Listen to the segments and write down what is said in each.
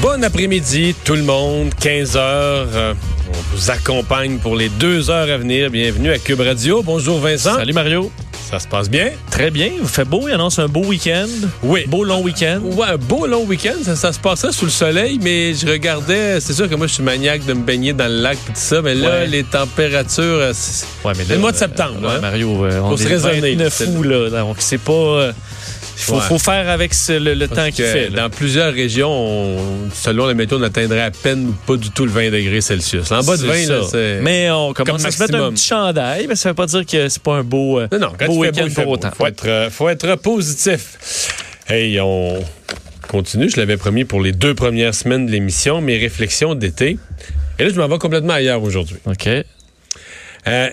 Bon après-midi, tout le monde. 15 heures. euh, on vous accompagne pour les deux heures à venir. Bienvenue à Cube Radio. Bonjour Vincent. Salut Mario. Ça se passe bien? Très bien. Il fait beau. Il annonce un beau week-end. Oui. Beau long week-end. Ouais, un beau long week-end. Ça, ça se passait sous le soleil, mais je regardais. C'est sûr que moi, je suis maniaque de me baigner dans le lac et tout ça, mais là, Ouais. les températures. euh, c'est- Ouais, mais C'est le mois de septembre, euh, hein? Mario, on se est raisonner, 29 c'est- août, là. Donc, c'est pas... Il faut, Ouais. faut faire avec le, le temps qu'il fait. là. Dans plusieurs régions, on- selon la météo, on atteindrait à peine ou pas du tout le 20 degrés Celsius. En bas de 20, C'est. Mais on commence comme à se mettre un petit chandail, mais ça veut pas dire que c'est pas un beau, euh, Non, non, quand beau week-end pour beau. autant. Faut être, euh, faut être positif. Hey, on continue. Je l'avais promis pour les deux premières semaines de l'émission, mes réflexions d'été. Et là, je m'en vais complètement ailleurs aujourd'hui. OK. Euh,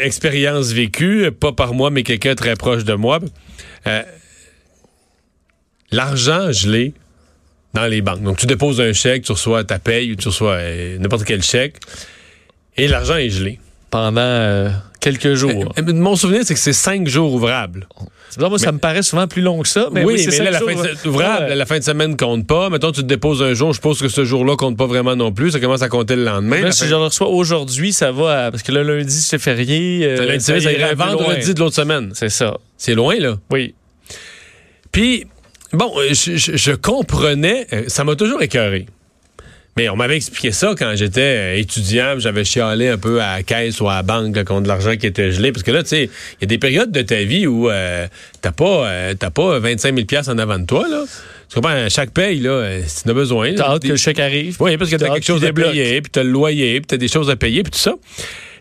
expérience vécue, pas par moi, mais quelqu'un très proche de moi. Euh, L'argent gelé dans les banques. Donc, tu déposes un chèque, tu reçois ta paye ou tu reçois euh, n'importe quel chèque, et l'argent est gelé. Pendant euh, quelques jours. Euh, Mon souvenir, c'est que c'est cinq jours ouvrables. Moi, ça me paraît souvent plus long que ça. Mais oui, oui, c'est mais là, la jours, fin de, ouvrable, Ouais. la fin de semaine compte pas. Mettons, tu te déposes un jour, je suppose que ce jour-là compte pas vraiment non plus. Ça commence à compter le lendemain. Là, si fin- je le reçois aujourd'hui, ça va, à- parce que le lundi, c'est férié. le lundi, ça ça irait irait vendredi loin. de l'autre semaine. C'est ça. C'est loin, là. Oui. Puis, bon, euh, je, je- je comprenais, euh, ça m'a toujours écœuré. Mais on m'avait expliqué ça quand j'étais euh, étudiant, j'avais chialé un peu à la caisse ou à la banque là, contre l'argent qui était gelé. Parce que là, tu sais, il y a des périodes de ta vie où euh, t'as pas, euh, pas 25 000 piastres en avant de toi. Là. Tu comprends? À chaque paye, là, si tu en as besoin. là, T'as hâte des- que le chèque arrive. oui, parce que t'as quelque chose à payer, puis t'as le loyer, puis t'as des choses à payer, puis tout ça.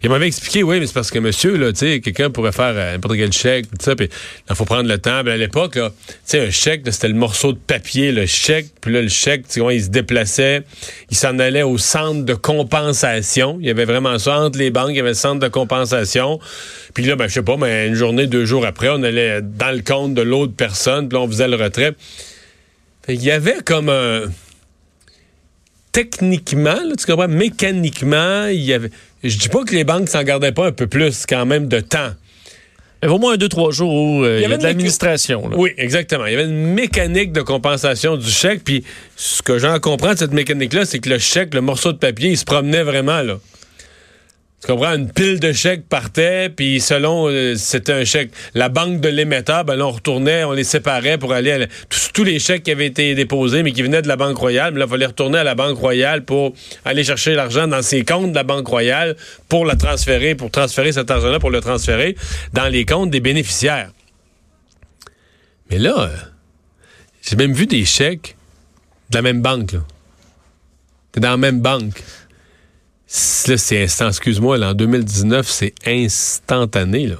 Il m'avait expliqué, oui, mais c'est parce que monsieur, là, tu sais, quelqu'un pourrait faire euh, n'importe quel chèque, tout ça, puis il faut prendre le temps. Puis à l'époque, tu sais, un chèque, c'était le morceau de papier, le chèque, puis là, le chèque, tu comment il se déplaçait, il s'en allait au centre de compensation. Il y avait vraiment ça entre les banques, il y avait le centre de compensation. Puis là, ben, je sais pas, mais une journée, deux jours après, on allait dans le compte de l'autre personne, puis là, on faisait le retrait. Qu'il y avait comme un techniquement, là, tu comprends, mécaniquement, il y avait. Je dis pas que les banques s'en gardaient pas un peu plus quand même de temps. Il y avait au moins un, deux, trois jours où euh, il y, avait de l'administration. Oui, exactement. Il y avait une mécanique de compensation du chèque, puis ce que j'en comprends de cette mécanique-là, c'est que le chèque, le morceau de papier, il se promenait vraiment là. Tu comprends? Une pile de chèques partait, puis selon euh, c'était un chèque. La banque de l'émetteur, ben là, on retournait, on les séparait pour aller à la- tous, tous les chèques qui avaient été déposés, mais qui venaient de la Banque Royale. Mais là, il fallait retourner à la Banque Royale pour aller chercher l'argent dans ses comptes de la Banque Royale pour la transférer, pour transférer cet argent-là, pour le transférer dans les comptes des bénéficiaires. Mais là, euh, j'ai même vu des chèques de la même banque, là. Dans la même banque. C'est instant, excuse-moi, en 2019, c'est instantané, là.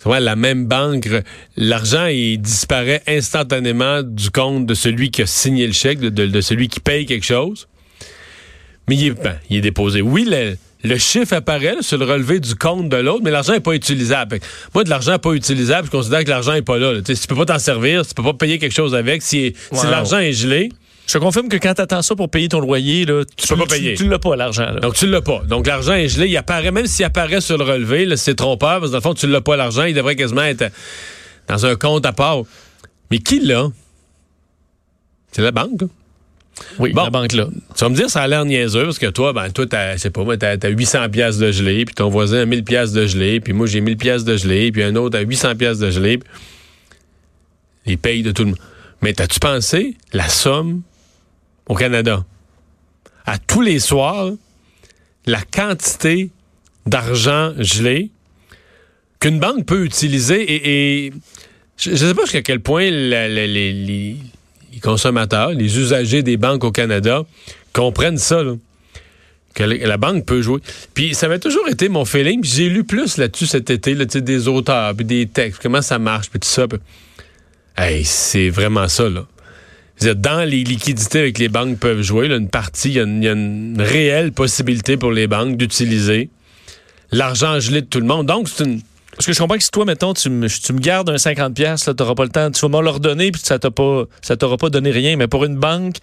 Tu vois, la même banque, l'argent, il disparaît instantanément du compte de celui qui a signé le chèque, de, de- de celui qui paye quelque chose. Mais il est, ben, il est déposé. Oui, le, le chiffre apparaît là, sur le relevé du compte de l'autre, mais l'argent n'est pas utilisable. Moi, de l'argent pas utilisable, je considère que l'argent n'est pas là. Si tu peux pas t'en servir, si tu peux pas payer quelque chose avec, si, si Ouais, l'argent est gelé, Je te confirme que quand tu attends ça pour payer ton loyer, là, tu peux pas payer. Tu, l'as pas, l'argent. Donc, tu l'as pas. Donc, l'argent est gelé. Il apparaît, même s'il apparaît sur le relevé, c'est trompeur, parce que dans le fond, tu l'as pas, l'argent. Il devrait quasiment être dans un compte à part. Mais qui l'a? C'est la banque, oui, bon. la banque là. Tu vas me dire, ça a l'air niaiseux, parce que toi, ben, toi, t'as, sais pas, t'as, t'as 800 pièces de gelé, puis ton voisin a 1000 pièces de gelé, puis moi, j'ai 1000 pièces de gelé, puis un autre a 800 pièces de gelé. Les payes de tout le monde. Mais t'as-tu pensé la somme au Canada? à tous les soirs la quantité d'argent gelé qu'une banque peut utiliser et, je ne sais pas jusqu'à quel point les, consommateurs, les usagers des banques au Canada comprennent ça. là. Que la, banque peut jouer. Puis ça avait toujours été mon feeling. J'ai lu plus là-dessus cet été, là, des auteurs, puis des textes, comment ça marche, puis tout ça. Hey, c'est vraiment ça, là. Dans les liquidités avec les banques peuvent jouer, là, une partie, il y, a une- il y a une réelle possibilité pour les banques d'utiliser l'argent gelé de tout le monde. Donc, c'est une. Parce que je comprends que si toi, mettons, tu me, tu me gardes un 50$, piastres, là, t'auras pas le temps, tu vas me le redonner, puis ça ça t'aura pas donné rien. Mais pour une banque,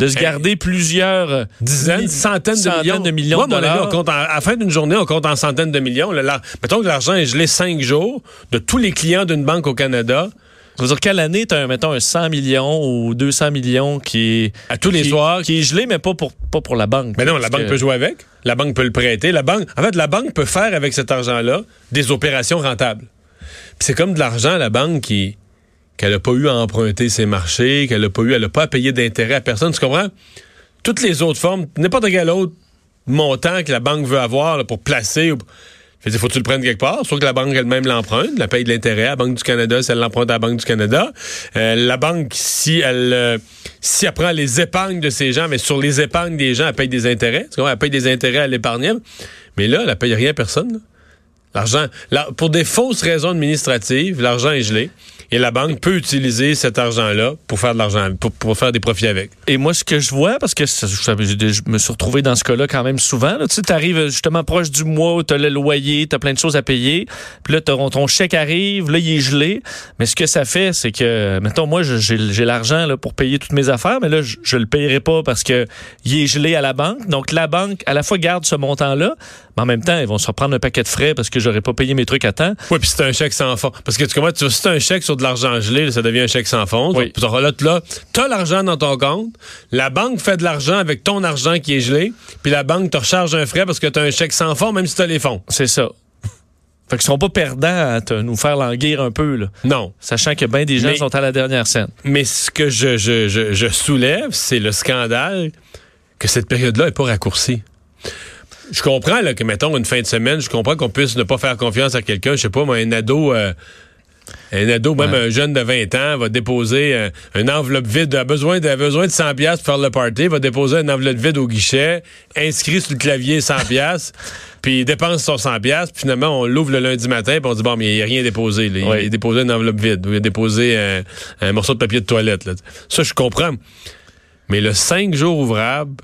de se Hey. garder plusieurs euh, dizaines, centaines de millions. de millions Moi, de ami, dollars. on compte en- à la fin d'une journée, on compte en centaines de millions. Là, là, mettons que l'argent est gelé cinq jours de tous les clients d'une banque au Canada Ça veut dire qu'à l'année, tu as, mettons, un 100 millions ou 200 millions qui est, à tous les qui, soirs. qui est gelé, mais pas pour, pas pour la banque. Mais non, la banque que- peut jouer avec. La banque peut le prêter. La banque, en fait, la banque peut faire avec cet argent-là des opérations rentables. Puis c'est comme de l'argent, la banque, qui qu'elle n'a pas eu à emprunter ses marchés, qu'elle n'a pas eu, elle n'a pas à payer d'intérêt à personne. Tu comprends? Toutes les autres formes, n'importe quel autre montant que la banque veut avoir là, pour placer. Dire, faut que tu le prennes quelque part. Soit que la banque elle-même l'emprunte, la paye de l'intérêt à la Banque du Canada, si elle l'emprunte à la Banque du Canada. Euh, la banque, si elle, euh, si elle prend les épargnes de ces gens, mais sur les épargnes des gens, elle paye des intérêts. Elle paye des intérêts à l'épargnant. Mais là, elle ne paye rien à personne. L'argent, la- pour des fausses raisons administratives, l'argent est gelé. Et la banque peut utiliser cet argent-là pour faire de l'argent, pour, pour faire des profits avec. Et moi, ce que je vois, parce que ça- je, je me suis retrouvé dans ce cas-là quand même souvent, là, tu sais, t'arrives justement proche du mois où t'as le loyer, t'as plein de choses à payer, puis là, ton, ton chèque arrive, là, il est gelé. Mais ce que ça fait, c'est que, mettons, moi, j'ai j'ai l'argent là, pour payer toutes mes affaires, mais là, je, je le payerai pas parce que il est gelé à la banque. Donc, la banque, à la fois, garde ce montant-là, mais en même temps, ils vont se reprendre un paquet de frais parce que j'aurais pas payé mes trucs à temps. Oui, puis c'est un chèque sans fond. Parce que tu comprends, tu- c'est un chèque sur de l'argent gelé, ça devient un chèque sans fond. Oui. Puis là, là tu as l'argent dans ton compte, la banque fait de l'argent avec ton argent qui est gelé, puis la banque te recharge un frais parce que tu as un chèque sans fond, même si tu as les fonds. C'est ça. Fait qu'ils seront pas perdants à te- nous faire languir un peu, là. Non. Sachant que bien des gens Mais- sont à la dernière scène. Mais ce que je, je, je, je soulève, c'est le scandale que cette période-là n'est pas raccourcie. Je comprends là, que, mettons, une fin de semaine, je comprends qu'on puisse ne pas faire confiance à quelqu'un. Je sais pas, moi, un ado, euh, un ado, même Ouais. un jeune de 20 ans, va déposer euh, une enveloppe vide, a besoin de, a besoin de 100 pièces pour faire le party, va déposer une enveloppe vide au guichet, inscrit sur le clavier 100 pièces, puis il dépense son 100 pièces, puis finalement, on l'ouvre le lundi matin, puis on dit, bon, mais il n'y a rien déposé. là. Il a déposé une enveloppe vide, ou il a déposé euh, un morceau de papier de toilette. là. Ça, je comprends. Mais le 5 jours ouvrables,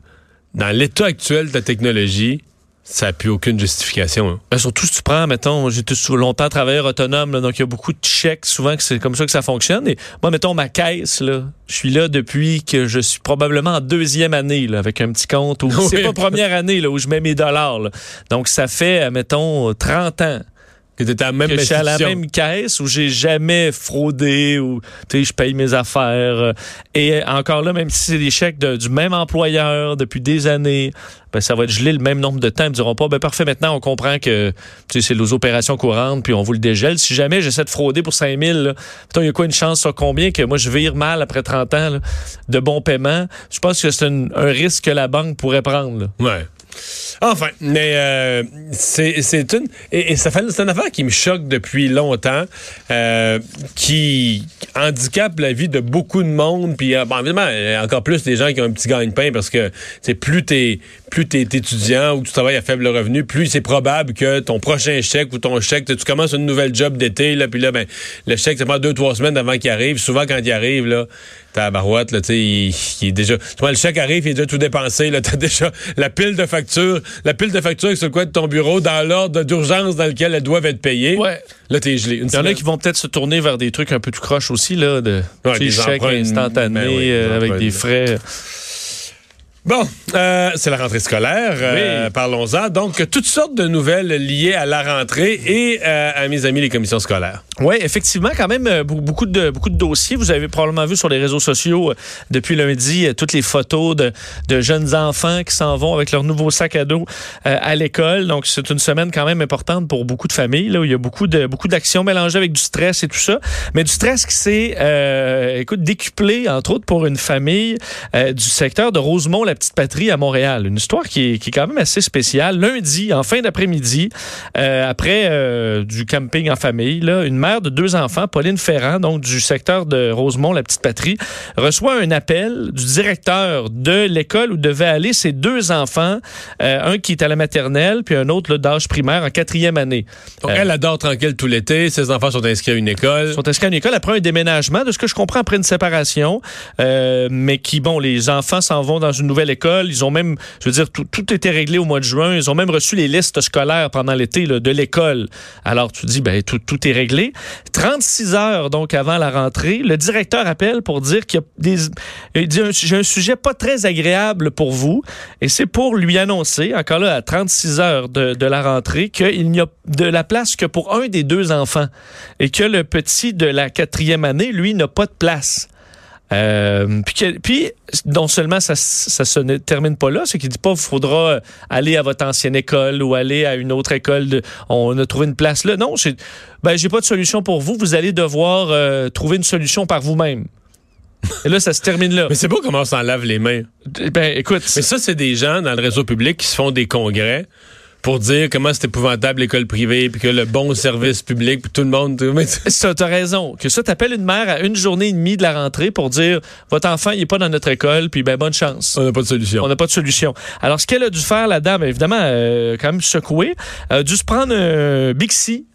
dans l'état actuel de la technologie, ça n'a plus aucune justification. hein. Ben, surtout si tu prends, mettons, sous- longtemps travaillé autonome, là, donc il y a beaucoup de chèques, souvent que c'est comme ça que ça fonctionne. Et moi, mettons, ma caisse, là, je suis là depuis que je suis probablement en deuxième année, là, avec un petit compte, ou c'est pas première année, là, où je mets mes dollars. là. Donc, ça fait, euh, mettons, 30 ans Que tu à la même que je suis à la même caisse où j'ai jamais fraudé ou tu sais je paye mes affaires euh, et encore là même si c'est des chèques de- du même employeur depuis des années ben ça va être gelé le même nombre de temps ils me diront pas ben parfait maintenant on comprend que tu sais c'est les opérations courantes puis on vous le dégèle si jamais j'essaie de frauder pour 5000 là mettons, il y a quoi une chance sur combien que moi je vire mal après 30 ans là, de bon paiement? Je pense que c'est un, un risque que la banque pourrait prendre là. Ouais. Enfin, mais euh, c'est une et, une affaire qui me choque depuis longtemps, euh, qui handicape la vie de beaucoup de monde, puis euh, bon, évidemment encore plus des gens qui ont un petit gagne-pain parce que c'est plus t'es plus t'es étudiant ou tu travailles à faible revenu, plus c'est probable que ton prochain chèque ou ton chèque, tu commences une nouvelle job d'été là, puis là ben le chèque ça prend deux trois semaines avant qu'il arrive. Souvent quand il arrive là, t'as la barouette là, tu sais, il, il est déjà, tu vois, le chèque arrive, il est déjà tout dépensé là, t'as déjà la pile de factures, la pile de factures sur le coin de ton bureau dans l'ordre d'urgence dans lequel elles doivent être payées. Ouais. Là t'es gelé. Il y en a qui vont peut-être se tourner vers des trucs un peu tout croche aussi, là, de Ouais, tu des chèques instantanés ben oui, euh, avec des frais. Bon, euh, c'est la rentrée scolaire. euh, Oui. Parlons-en. Donc, toutes sortes de nouvelles liées à la rentrée et euh, à mes amis les commissions scolaires. Oui, effectivement, quand même, beaucoup de, beaucoup de dossiers. Vous avez probablement vu sur les réseaux sociaux depuis lundi toutes les photos de, de jeunes enfants qui s'en vont avec leur nouveau sac à dos à l'école. Donc, c'est une semaine quand même importante pour beaucoup de familles, là, où il y a beaucoup de beaucoup d'actions mélangées avec du stress et tout ça. Mais du stress qui s'est, écoute, décuplé, entre autres, pour une famille du secteur de Rosemont, la petite patrie à Montréal. Une histoire qui est, qui est quand même assez spéciale. Lundi, en fin d'après-midi, euh, après euh, du camping en famille, là, une mère de deux enfants, Pauline Ferrand, donc du secteur de Rosemont, la petite patrie, reçoit un appel du directeur de l'école où devaient aller ses deux enfants, euh, un qui est à la maternelle, puis un autre là, d'âge primaire en quatrième année. Donc, elle adore tranquille tout l'été. Ses enfants sont inscrits à une école. sont inscrits à une école après un déménagement, de ce que je comprends, après une séparation, mais qui, bon, les enfants s'en vont dans une nouvelle école. Ils ont même, je veux dire, tout, tout était réglé au mois de juin. Ils ont même reçu les listes scolaires pendant l'été de l'école. Alors, tu dis, ben, tout, tout est réglé. 36 heures, donc, avant la rentrée, le directeur appelle pour dire qu'il y a des... J'ai un sujet pas très agréable pour vous, et c'est pour lui annoncer, encore là, à 36 heures de la rentrée, qu'il n'y a de la place que pour un des deux enfants et que le petit de la quatrième année, lui, n'a pas de place. Euh, puis, que- puis, non seulement ça, ça se ne termine pas là, c'est qu'il dit pas qu'il faudra aller à votre ancienne école ou aller à une autre école. De, on a trouvé une place là. Non, c'est, ben j'ai pas de solution pour vous. Vous allez devoir euh, trouver une solution par vous-même. Et là, ça se termine là. Mais c'est beau comment on s'en lave les mains. Ben, écoute, Mais ça, c'est des gens dans le réseau public qui se font des congrès pour dire comment c'est épouvantable l'école privée, puis que le bon service public, puis tout le monde... Ça, t'as raison. Que ça, t'appelles une mère à une journée et demie de la rentrée pour dire votre enfant, il est pas dans notre école, puis ben bonne chance. on n'a pas de solution. On n'a pas de solution. Alors, ce qu'elle a dû faire, la dame, évidemment, euh, quand même secouée, a dû se prendre un Bixi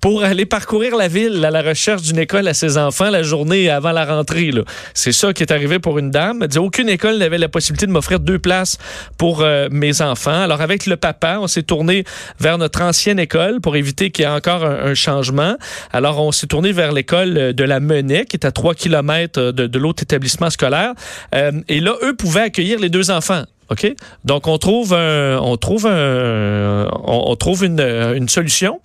pour aller parcourir la ville à la recherche d'une école à ses enfants la journée avant la rentrée. C'est ça qui est arrivé pour une dame. Elle dit aucune école n'avait la possibilité de m'offrir deux places pour euh, mes enfants. Alors avec le papa, on s'est tourné vers notre ancienne école pour éviter qu'il y ait encore un, changement. Alors on s'est tourné vers l'école de la Menet qui est à 3 km de, de l'autre établissement scolaire. Euh, et là, eux pouvaient accueillir les deux enfants. OK? Donc, on trouve, un, on trouve, un, on, on trouve une, une solution.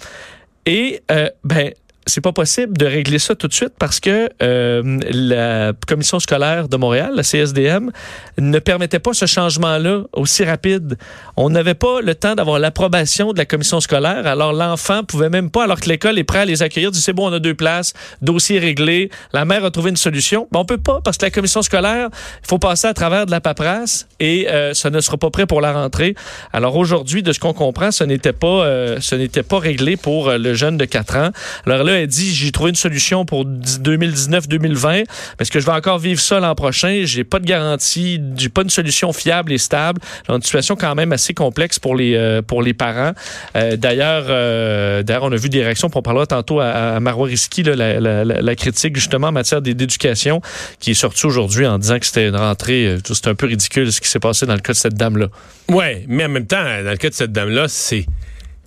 Et, euh, ben, c'est pas possible de régler ça tout de suite parce que euh, la commission scolaire de Montréal, la CSDM, ne permettait pas ce changement-là aussi rapide. On n'avait pas le temps d'avoir l'approbation de la commission scolaire. Alors l'enfant pouvait même pas, alors que l'école est prête à les accueillir, dit c'est bon, on a deux places, dossier réglé, la mère a trouvé une solution. Ben, on peut pas parce que la commission scolaire, il faut passer à travers de la paperasse et euh, ça ne sera pas prêt pour la rentrée. Alors aujourd'hui, de ce qu'on comprend, ce n'était pas, euh, ce n'était pas réglé pour euh, le jeune de 4 ans. Alors là, elle dit, j'ai trouvé une solution pour 2019-2020, parce que je vais encore vivre ça l'an prochain? J'ai pas de garantie, j'ai pas une solution fiable et stable. Alors, une situation quand même assez complexe pour les euh, pour les parents. Euh, d'ailleurs, euh, d'ailleurs, on a vu des réactions. On parlera tantôt à, à Marois Risky, là, la, la- critique justement en matière d'é- d'éducation, qui est sortie aujourd'hui en disant que c'était une rentrée. C'était un peu ridicule ce qui s'est passé dans le cas de cette dame là. Ouais, mais en même temps, dans le cas de cette dame-là, c'est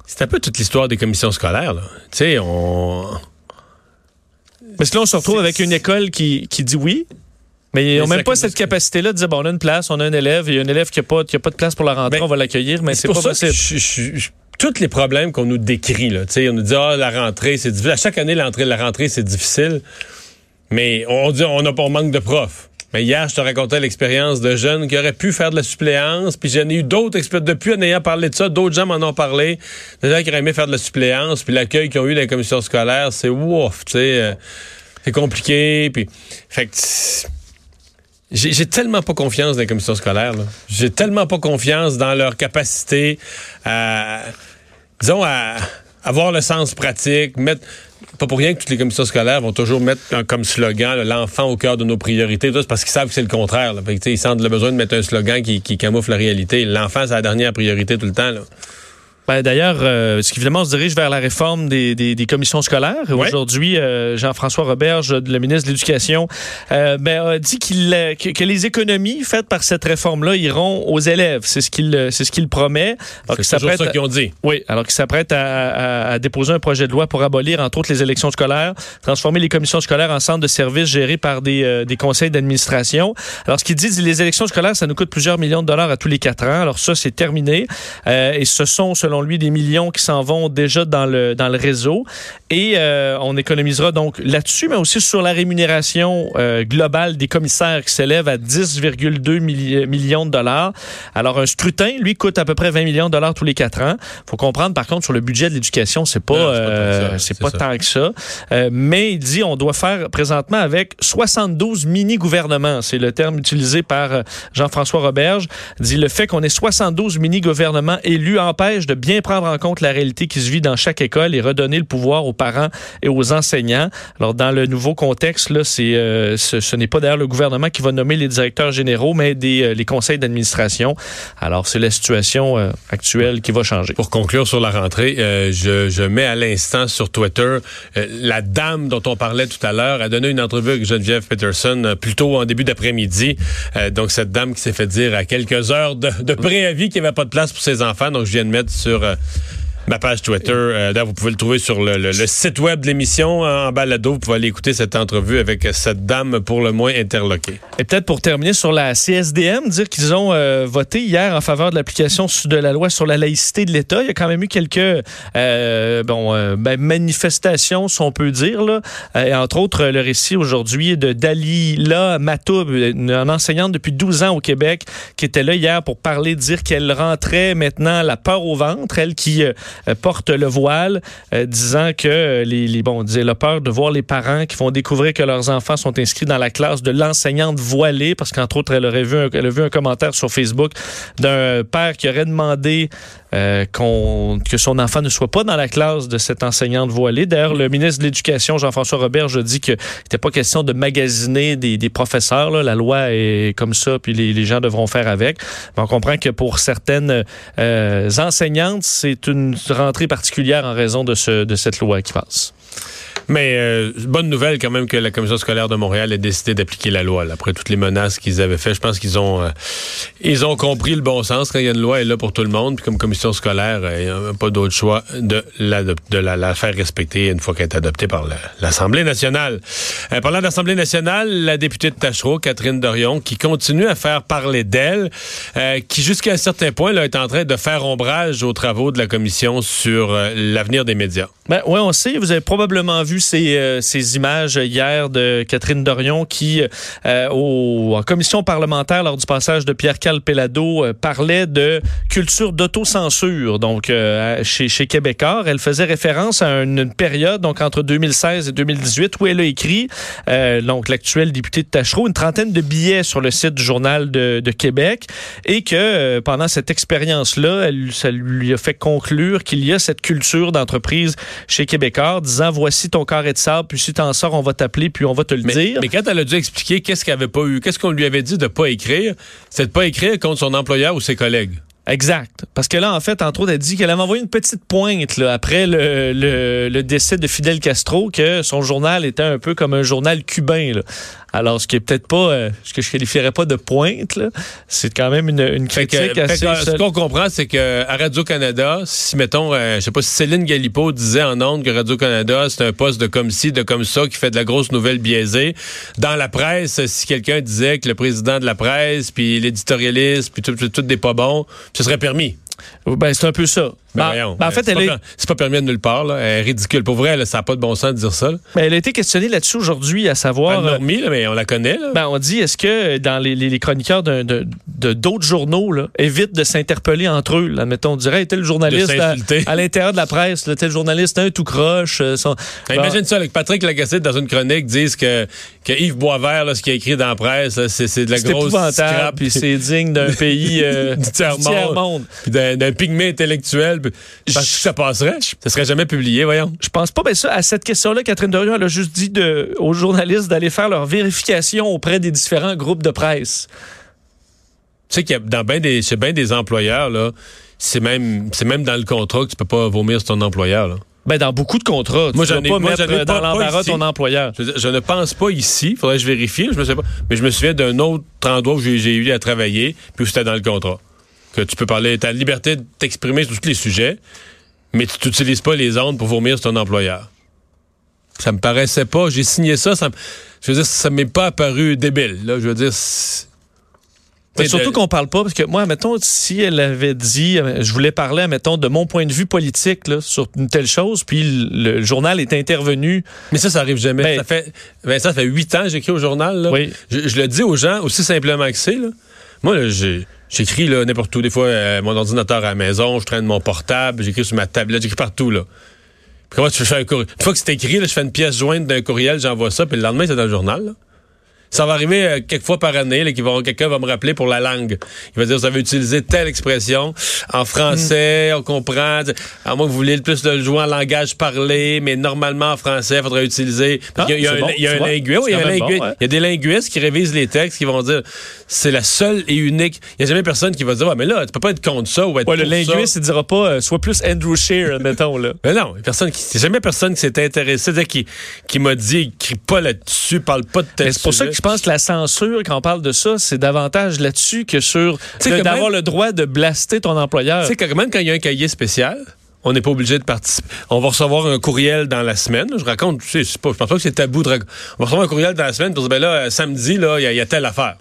c'est un peu toute l'histoire des commissions scolaires. là. Tu sais, on... Parce que là, on se retrouve avec une école qui, qui dit oui, mais ils n'ont même pas cette capacité-là de dire, bon, on a une place, on a un élève, il y a un élève qui n'a pas, qui a pas de place pour la rentrée, Ben, on va l'accueillir, mais c'est pour pas ça que possible. je- je- je- tous les problèmes qu'on nous décrit, là, tu sais, on nous dit, ah, la rentrée, c'est difficile. À chaque année, la rentrée, c'est difficile. Mais on dit, on n'a pas on manque de profs. Hier, je te racontais l'expérience de jeunes qui auraient pu faire de la suppléance, puis j'en ai eu d'autres expériences. Depuis, en ayant parlé de ça, d'autres gens m'en ont parlé. Des gens qui auraient aimé faire de la suppléance, puis l'accueil qu'ils ont eu dans la commission scolaire, c'est ouf, tu sais. euh, c'est compliqué, puis... Fait que... J'ai tellement pas confiance dans les commissions scolaires. J'ai tellement pas confiance dans leur capacité à, disons, à avoir le sens pratique, mettre. Pas pour rien que toutes les commissions scolaires vont toujours mettre comme slogan l'enfant au cœur de nos priorités. C'est parce qu'ils savent que c'est le contraire. Là. Fait que, ils sentent le besoin de mettre un slogan qui, qui camoufle la réalité. L'enfant, c'est la dernière priorité tout le temps. Ben, D'ailleurs, euh, parce qu'évidemment, on se dirige vers la réforme des, des, des commissions scolaires. Aujourd'hui, euh, Jean-François Roberge, le ministre de l'Éducation, euh, ben, a dit qu'il, que, que les économies faites par cette réforme-là iront aux élèves. C'est ce qu'il, c'est ce qu'il promet. Alors qu'il C'est toujours s'apprête ça à- qu'ils ont dit. Oui, alors qu'il s'apprête à, à- à déposer un projet de loi pour abolir, entre autres, les élections scolaires, transformer les commissions scolaires en centres de services gérés par des, des conseils d'administration. Alors, ce qu'il dit, les élections scolaires, ça nous coûte plusieurs millions de dollars à tous les quatre ans. Alors, ça, c'est terminé. Et ce sont, selon selon lui, des millions qui s'en vont déjà dans le, dans le réseau. Et euh, on économisera donc là-dessus, mais aussi sur la rémunération euh, globale des commissaires qui s'élève à 10,2 milli- millions de dollars. Alors, un scrutin, lui, coûte à peu près 20 millions de dollars tous les quatre ans. faut comprendre, par contre, sur le budget de l'éducation, c'est pas, c'est pas tant que euh, ça, mais il dit on doit faire présentement avec 72 mini-gouvernements. C'est le terme utilisé par Jean-François Roberge. Il dit le fait qu'on ait 72 mini-gouvernements élus empêche de bien prendre en compte la réalité qui se vit dans chaque école et redonner le pouvoir aux parents et aux enseignants. Alors, dans le nouveau contexte, là, c'est, euh, ce, n'est pas d'ailleurs le gouvernement qui va nommer les directeurs généraux, mais des, euh, les conseils d'administration. Alors, c'est la situation euh, actuelle qui va changer. Pour conclure sur la rentrée, euh, je, je mets à l'instant sur Twitter euh, la dame dont on parlait tout à l'heure a donné une entrevue avec Geneviève Peterson euh, plus tôt en début d'après-midi. Donc cette dame qui s'est fait dire à quelques heures de, de préavis qu'il n'y avait pas de place pour ses enfants. Donc je viens de mettre sur euh, ma page Twitter. Euh, D'ailleurs, vous pouvez le trouver sur le, site web de l'émission en balado. Vous pouvez aller écouter cette entrevue avec cette dame pour le moins interloquée. Et peut-être pour terminer sur la CSDM, dire qu'ils ont euh, voté hier en faveur de l'application de la loi sur la laïcité de l'État. Il y a quand même eu quelques euh, bon, euh, ben, manifestations, si on peut dire. Là. Euh, et entre autres, le récit aujourd'hui de Dalila Matoub, une, enseignante depuis 12 ans au Québec, qui était là hier pour parler, dire qu'elle rentrait maintenant la peur au ventre, elle qui porte le voile, euh, disant que euh, les, bon, disait, elle a peur de voir les parents qui vont découvrir que leurs enfants sont inscrits dans la classe de l'enseignante voilée, parce qu'entre autres, elle aurait vu un, elle a vu un commentaire sur Facebook d'un père qui aurait demandé euh, que son enfant ne soit pas dans la classe de cette enseignante voilée. D'ailleurs, le ministre de l'Éducation, Jean-François Roberge, a dit que n'était pas question de magasiner des, des professeurs. là. La loi est comme ça, puis les, les gens devront faire avec. Mais on comprend que pour certaines euh, enseignantes, c'est une rentrée particulière en raison de, ce, de cette loi qui passe. Mais euh, bonne nouvelle quand même que la commission scolaire de Montréal ait décidé d'appliquer la loi. là. Après toutes les menaces qu'ils avaient faites, je pense qu'ils ont euh, ils ont compris le bon sens. Quand il y a une loi, elle est là pour tout le monde. Puis comme commission scolaire, euh, il n'y a pas d'autre choix de, la, faire respecter une fois qu'elle est adoptée par la- l'Assemblée nationale. Euh, parlant de l'Assemblée nationale, la députée de Tachereau, Catherine Dorion, qui continue à faire parler d'elle, euh, qui jusqu'à un certain point là, est en train de faire ombrage aux travaux de la commission sur l'avenir des médias. Ben, oui, on sait. Vous avez probablement vu ces, euh, ces images hier de Catherine Dorion qui, euh, au, en commission parlementaire, lors du passage de Pierre-Carl Pellado, euh, parlait de culture d'autocensure, donc euh, chez, chez Québécois. Elle faisait référence à une, période, donc entre 2016 et 2018, où elle a écrit, euh, donc l'actuel député de Tachereau, une trentaine de billets sur le site du Journal de, de Québec et que euh, pendant cette expérience-là, ça lui a fait conclure qu'il y a cette culture d'entreprise chez Québécois, disant voici ton carré de sable, puis si t'en sors, on va t'appeler, puis on va te le Mais, dire. mais quand elle a dû expliquer qu'est-ce qu'elle avait pas eu, qu'est-ce qu'on lui avait dit de pas écrire, c'est de pas écrire contre son employeur ou ses collègues. Exact. Parce que là, en fait, entre autres, elle dit qu'elle avait envoyé une petite pointe là, après le, le, le décès de Fidel Castro, que son journal était un peu comme un journal cubain. Là. Alors, ce qui est peut-être pas, euh, ce que je qualifierais pas de pointe, c'est quand même une, une Fait critique fait assez... que, ce qu'on comprend, c'est que à Radio-Canada, si, mettons, euh, je sais pas si Céline Galipo disait en ondes que Radio-Canada, c'est un poste de comme ci, de comme ça, qui fait de la grosse nouvelle biaisée. Dans la presse, si quelqu'un disait que le président de la presse, puis l'éditorialiste, puis tout, tout, tout des pas bons, ce serait permis. Ben, c'est un peu ça. Ben, Ben, ben, en euh, fait, c'est elle pas, est... per- c'est pas permis de nulle part, là. Elle est ridicule. Pour vrai, là, ça n'a pas de bon sens de dire ça. là. Ben, elle a été questionnée là-dessus aujourd'hui, à savoir... Pas euh, normie, là, mais on la connaît, là. Ben, on dit, est-ce que dans les, les- les chroniqueurs de de d'autres journaux là, évitent de s'interpeller entre eux? Là, mettons, on dirait, tel journaliste à, l'intérieur de la presse, tel journaliste, un tout croche. euh, son- Imagine ça, avec Patrick Lagacé, dans une chronique, disent que, que Yves Boisvert, ce qu'il a écrit dans la presse, c'est, c'est de la C'est grosse scrap, puis c'est digne d'un pays euh, du tiers-monde, d'un, d'un pygmée intellectuel. Parce que ça passerait. Ça serait jamais publié, voyons. Je pense pas, ben ça, à cette question-là, Catherine Dorion, elle a juste dit de, aux journalistes d'aller faire leur vérification auprès des différents groupes de presse. Tu sais qu'il y a dans ben des, chez bien des employeurs, là, c'est même, c'est même dans le contrat que tu peux pas vomir sur ton employeur, là. Ben, dans beaucoup de contrats, tu Moi, j'en ai- pas moi, mettre ai dans l'embarras ton employeur. Je, ne pense pas ici, faudrait que je vérifie, je me sais pas, mais je me souviens d'un autre endroit où j'ai, j'ai eu à travailler, puis où c'était dans le contrat. Que tu peux parler, tu as la liberté de t'exprimer sur tous les sujets, mais tu n'utilises pas les ondes pour vomir sur ton employeur. Ça me paraissait pas, j'ai signé ça, ça me- je veux dire, ça m'est pas apparu débile, là, je veux dire, Mais surtout de- qu'on parle pas, parce que moi, mettons, si elle avait dit, je voulais parler, mettons, de mon point de vue politique là, sur une telle chose, puis le, le journal est intervenu. Mais ça, ça arrive jamais. Ben- ça fait, ben, ça fait huit ans que j'écris au journal. Là. Oui. Je, je le dis aux gens aussi simplement que c'est. Moi, là, j'ai- j'écris là, n'importe où. Des fois, euh, mon ordinateur à la maison, je traîne mon portable, j'écris sur ma tablette, j'écris partout. Là. Puis comment tu fais un courriel? Une fois que c'est écrit, là, je fais une pièce jointe d'un courriel, j'envoie ça, puis le lendemain, c'est dans le journal. là. Ça va arriver euh, quelques fois par année, là, quelqu'un va me rappeler pour la langue. Il va dire, vous avez utilisé telle expression. En français, on comprend. À moins que vous vouliez le plus le jouer en langage parlé, mais normalement, en français, il faudrait utiliser... Ah, il y a, a un, il y a linguiste, il y a linguiste. a des linguistes qui révisent les textes, qui vont dire, c'est la seule et unique... Il n'y a jamais personne qui va dire, ouais, mais là, tu peux pas être contre ça ou être Ouais, le pour ça. linguiste, il dira pas, euh, soit plus Andrew Scheer, mettons, là. Mais non, personne qui, c'est jamais personne qui s'est intéressé, c'est-à-dire qui, qui m'a dit, écris pas là-dessus, parle pas de tel Mais c'est pour ça sujet. que je pense que la censure, quand on parle de ça, c'est davantage là-dessus que sur d'avoir même- le droit de blaster ton employeur. Tu sais, que même quand il y a un cahier spécial, on n'est pas obligé de participer. On va recevoir un courriel dans la semaine. Je raconte, tu sais, c'est pas, je pense pas que c'est tabou de On va recevoir un courriel dans la semaine pour dire, ben là, euh, samedi, là, il y, y a telle affaire.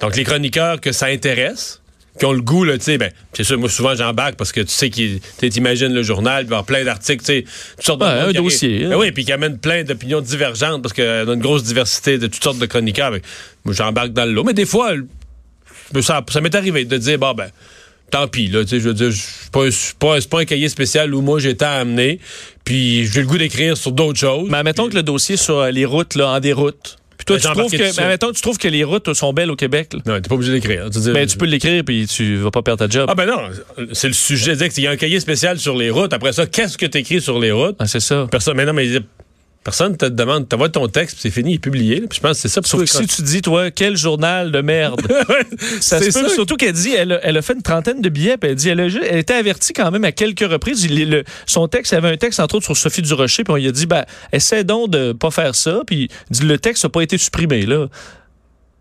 Donc, les chroniqueurs que ça intéresse, qui ont le goût, là, tu sais, ben, c'est sûr, moi, souvent, j'embarque parce que tu sais qu'il, tu imagines le journal, il va y avoir plein d'articles, tu sais, toutes sortes de Ouais, un dossier, hein. Ben oui, puis qui amène plein d'opinions divergentes parce qu'on a une grosse diversité de toutes sortes de chroniqueurs. Moi, j'embarque dans le lot. Mais des fois, ça, ça m'est arrivé de dire, bon, ben, tant pis, là, tu sais, je veux dire, c'est pas, un- pas, pas cahier spécial où moi j'étais à amener, puis j'ai le goût d'écrire sur d'autres choses. Mais admettons que le dossier sur euh, les routes, là, en déroute. Puis toi, Ben, tu trouves que, que tu trouves que les routes sont belles au Québec. là. Non, t'es pas obligé d'écrire. Tu, dis- Ben, tu peux l'écrire puis tu vas pas perdre ta job. Ah, ben non, c'est le sujet. Qu'il y a un cahier spécial sur les routes. Après ça, qu'est-ce que t'écris sur les routes? Ah, c'est ça. Personne, mais non, mais personne te demande, t'envoies ton texte, c'est fini, il est publié. Puis je pense que c'est ça. Sauf que si tu dis, toi, quel journal de merde. Ça C'est se peut, ça. surtout qu'elle dit, elle a, elle a fait une trentaine de billets, puis elle dit, elle a, elle était avertie quand même à quelques reprises. Il- le- son texte, il y avait un texte, entre autres, sur Sophie Durocher, puis on lui a dit, ben, essaie donc de pas faire ça, puis dit, le texte n'a pas été supprimé, là.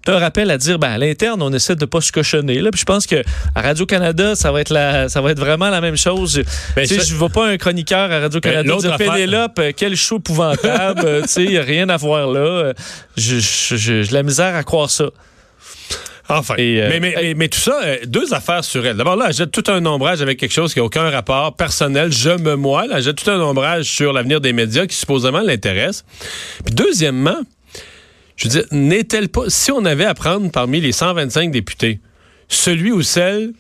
Un rappel à dire, ben, à l'interne, on essaie de pas se cochonner, là. Puis je pense que à Radio-Canada, ça va être la, ça va être vraiment la même chose. Ben, tu sais, je vois pas un chroniqueur à Radio-Canada Ben, dire, affaire- Pénélope, euh, quel show épouvantable, euh, tu sais, y a rien à voir là. Je- je- je- J'ai de la misère à croire ça. Enfin. Et, euh, mais, mais, mais, mais tout ça, deux affaires sur elle. D'abord, là, elle jette tout un ombrage avec quelque chose qui n'a aucun rapport personnel. Je me moi. Là, elle jette tout un ombrage sur l'avenir des médias qui supposément l'intéresse. Puis deuxièmement, je veux dire, n'est-elle pas... Si on avait à prendre parmi les 125 députés, celui ou celle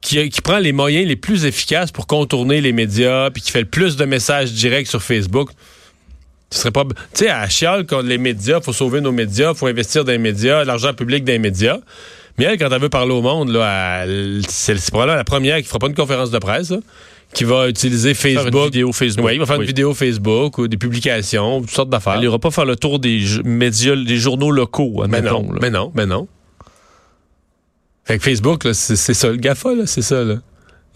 qui, qui prend les moyens les plus efficaces pour contourner les médias, puis qui fait le plus de messages directs sur Facebook, ce serait pas. Tu sais, à chiale contre les médias, faut sauver nos médias, faut investir dans les médias, l'argent public dans les médias. Mais elle, quand elle veut parler au monde, c'est probablement la première qui fera pas une conférence de presse, qui va utiliser Faire Facebook. une vidéo Facebook. Oui, il va faire Oui. une vidéo Facebook ou des publications, toutes sortes d'affaires. Elle n'ira pas faire le tour des médias, des journaux locaux, Mais non, là. mais non, mais non. Fait que Facebook, c'est ça le GAFA, c'est ça, là.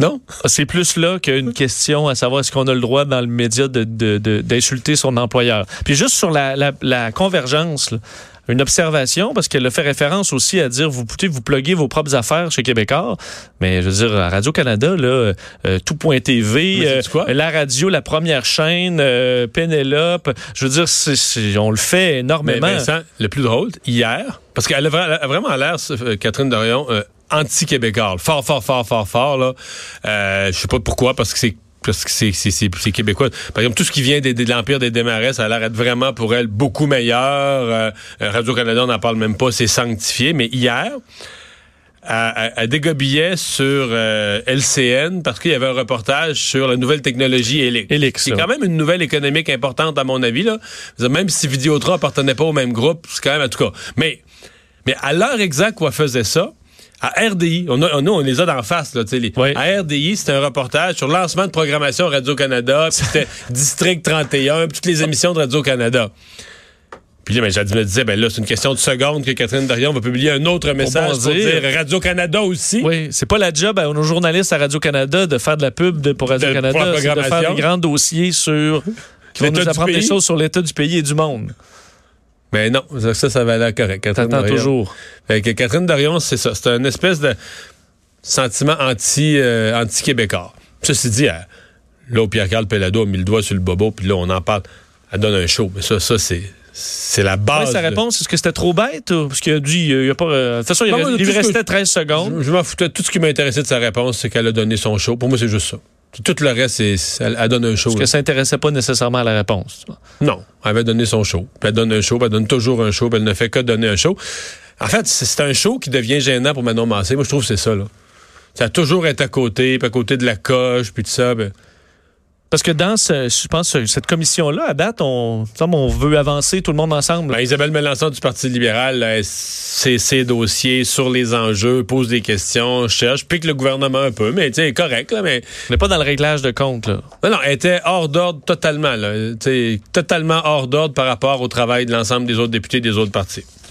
Non? Ah, C'est plus là qu'une question à savoir est-ce qu'on a le droit dans le média de- de- de- d'insulter son employeur. Puis juste sur la, la- la convergence, là, une observation, parce qu'elle a fait référence aussi à dire vous pouvez vous pluguer vos propres affaires chez Québécois, mais je veux dire, à Radio-Canada, là, euh, tout.tv, euh, la radio, la première chaîne, euh, Pénélope, je veux dire, on le fait Mais énormément. Vincent, le plus drôle, hier, parce qu'elle a, vraiment l'air, euh, Catherine Dorion, anti-québécois. Fort, fort, fort, fort, fort. Là. Je sais pas pourquoi, parce que c'est parce que c'est, québécois. Par exemple, tout ce qui vient des- de l'Empire des Démarrais, ça a l'air d'être vraiment pour elle beaucoup meilleur. Euh, Radio-Canada, on n'en parle même pas, c'est sanctifié. Mais hier, elle dégobillait sur euh, LCN parce qu'il y avait un reportage sur la nouvelle technologie Helix. C'est quand même une nouvelle économique importante, à mon avis. Là. Même si Vidéotron appartenait pas au même groupe, c'est quand même, en tout cas. Mais, mais à l'heure exacte où elle faisait ça, à RDI, on, a, nous, on les a d'en face. Là, les- Oui. À RDI, c'était un reportage sur le lancement de programmation Radio-Canada, puis c'était District 31, puis toutes les émissions de Radio-Canada. Puis là, ben, je me disais, ben là, c'est une question de seconde que Catherine Dorion va publier un autre message pour dire Radio-Canada aussi. Oui, c'est pas la job à nos journalistes à Radio-Canada de faire de la pub de- pour Radio-Canada, c'est de faire des grands dossiers sur qui vont nous apprendre des choses sur l'état du pays et du monde. Mais non, ça, ça, va l'air correct. Catherine T'attends Dorion. toujours. Fait que Catherine Dorion, c'est ça. C'est une espèce de sentiment anti, euh, anti-québécois. Ceci dit, elle- là Pierre-Carl Pellado a mis le doigt sur le bobo, puis là, on en parle. Elle donne un show. Mais ça, ça c'est C'est la Ouais, base. sa réponse, est-ce que c'était trop bête? Ou, parce qu'il a dit, il a pas, euh, de toute façon, il, Non, reste- il restait que- 13 secondes. Je, je m'en foutais. Tout ce qui m'intéressait de sa réponse, c'est qu'elle a donné son show. Pour moi, c'est juste ça. Tout le reste, elle, elle donne un show. Parce là. que ça intéressait pas nécessairement à la réponse. Non, elle avait donné son show. Puis elle donne un show, puis elle donne toujours un show, puis elle ne fait que donner un show. En fait, c'est un show qui devient gênant pour Manon Massé. Moi, je trouve que c'est ça, là. Ça a toujours été à côté, puis à côté de la coche, puis tout ça. Parce que dans ce, je pense, ce- cette commission-là, à date, on, on veut avancer tout le monde ensemble. ben, Isabelle Melançon du Parti libéral, elle c'est ses dossiers sur les enjeux, pose des questions, cherche, pique le gouvernement un peu, mais sais, correct, là, mais On n'est pas dans le réglage de compte, là. Non, non, elle était hors d'ordre totalement, là. Totalement hors d'ordre par rapport au travail de l'ensemble des autres députés des autres partis.